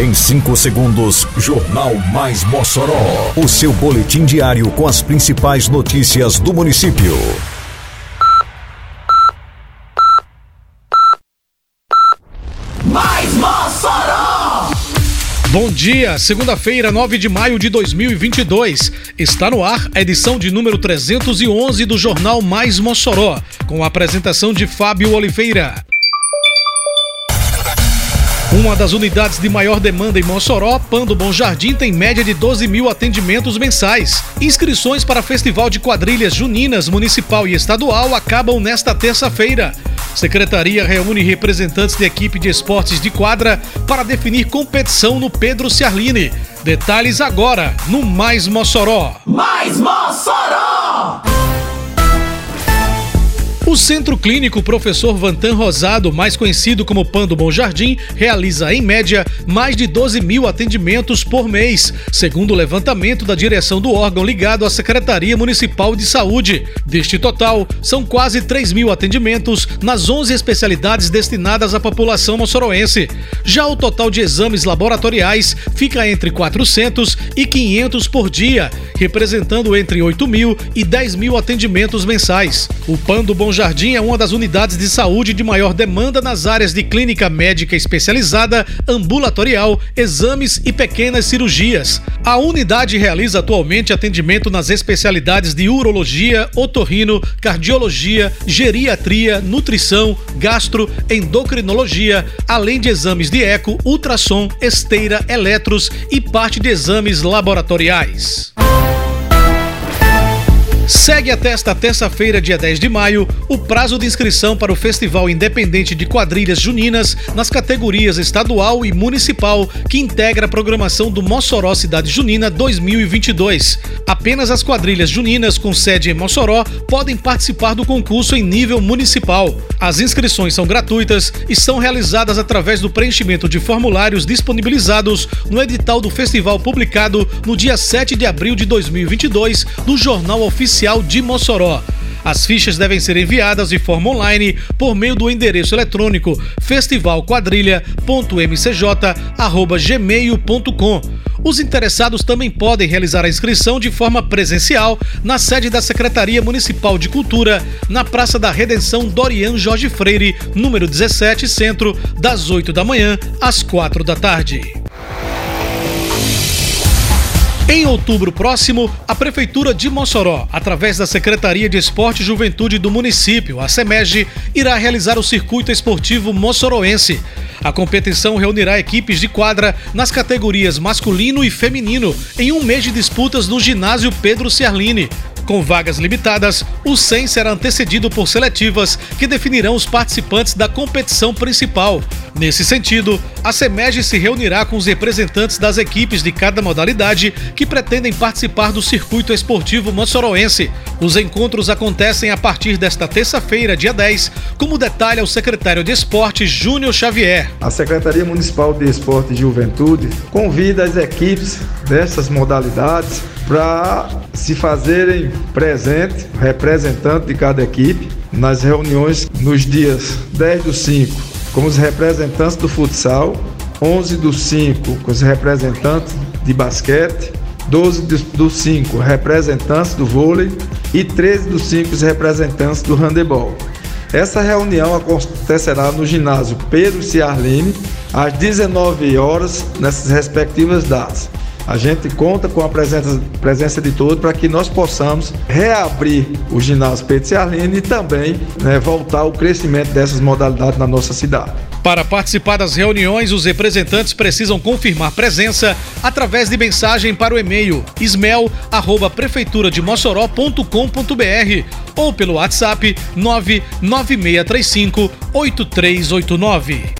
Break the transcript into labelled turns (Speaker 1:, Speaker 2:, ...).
Speaker 1: Em 5 segundos, Jornal Mais Mossoró. O seu boletim diário com as principais notícias do município.
Speaker 2: Mais Mossoró!
Speaker 3: Bom dia, segunda-feira, 9 de maio de 2022. Está no ar a edição de número 311 do Jornal Mais Mossoró, com a apresentação de Fábio Oliveira. Uma das unidades de maior demanda em Mossoró, Pando Bom Jardim, tem média de 12 mil atendimentos mensais. Inscrições para Festival de Quadrilhas Juninas Municipal e Estadual acabam nesta terça-feira. Secretaria reúne representantes de equipe de esportes de quadra para definir competição no Pedro Ciarline. Detalhes agora no Mais Mossoró.
Speaker 2: Mais Mossoró!
Speaker 3: O Centro Clínico Professor Vantan Rosado, mais conhecido como Pando Bom Jardim, realiza, em média, mais de 12 mil atendimentos por mês, segundo o levantamento da direção do órgão ligado à Secretaria Municipal de Saúde. Deste total, são quase 3 mil atendimentos nas 11 especialidades destinadas à população moçoroense. Já o total de exames laboratoriais fica entre 400 e 500 por dia, representando entre 8 mil e 10 mil atendimentos mensais. O Pando Bom Jardim é uma das unidades de saúde de maior demanda nas áreas de clínica médica especializada, ambulatorial, exames e pequenas cirurgias. A unidade realiza atualmente atendimento nas especialidades de urologia, otorrino, cardiologia, geriatria, nutrição, gastro, endocrinologia, além de exames de eco, ultrassom, esteira, eletros e parte de exames laboratoriais. Segue até esta terça-feira, dia 10 de maio, o prazo de inscrição para o Festival Independente de Quadrilhas Juninas nas categorias estadual e municipal, que integra a programação do Mossoró Cidade Junina 2022. Apenas as quadrilhas juninas com sede em Mossoró podem participar do concurso em nível municipal. As inscrições são gratuitas e são realizadas através do preenchimento de formulários disponibilizados no edital do festival publicado no dia 7 de abril de 2022 no Jornal Oficial de Mossoró. As fichas devem ser enviadas de forma online por meio do endereço eletrônico festivalquadrilha.mcj@gmail.com. Os interessados também podem realizar a inscrição de forma presencial na sede da Secretaria Municipal de Cultura, na Praça da Redenção Dorian Jorge Freire, número 17, Centro, das 8 da manhã às 4 da tarde. Em outubro próximo, a Prefeitura de Mossoró, através da Secretaria de Esporte e Juventude do município, a SEMEG, irá realizar o Circuito Esportivo Mossoroense. A competição reunirá equipes de quadra nas categorias masculino e feminino em um mês de disputas no ginásio Pedro Ciarline. Com vagas limitadas, o 100 será antecedido por seletivas que definirão os participantes da competição principal. Nesse sentido, a SEMEG se reunirá com os representantes das equipes de cada modalidade que pretendem participar do circuito esportivo moçoroense. Os encontros acontecem a partir desta terça-feira, dia 10, como detalha o secretário de Esporte Júnior Xavier.
Speaker 4: A Secretaria Municipal de Esporte e Juventude convida as equipes dessas modalidades para se fazerem presente, representante de cada equipe, nas reuniões nos dias 10 do 5 com os representantes do futsal, 11 do 5 com os representantes de basquete, 12 do 5 representantes do vôlei e 13 do 5 os representantes do handebol. Essa reunião acontecerá no ginásio Pedro Ciarline às 19 horas nessas respectivas datas. A gente conta com a presença, presença de todos para que nós possamos reabrir o ginásio Pedro e também né, voltar ao crescimento dessas modalidades na nossa cidade.
Speaker 3: Para participar das reuniões, os representantes precisam confirmar presença através de mensagem para o e-mail ismel@prefeiturademossoró.com.br ou pelo WhatsApp 99635 8389.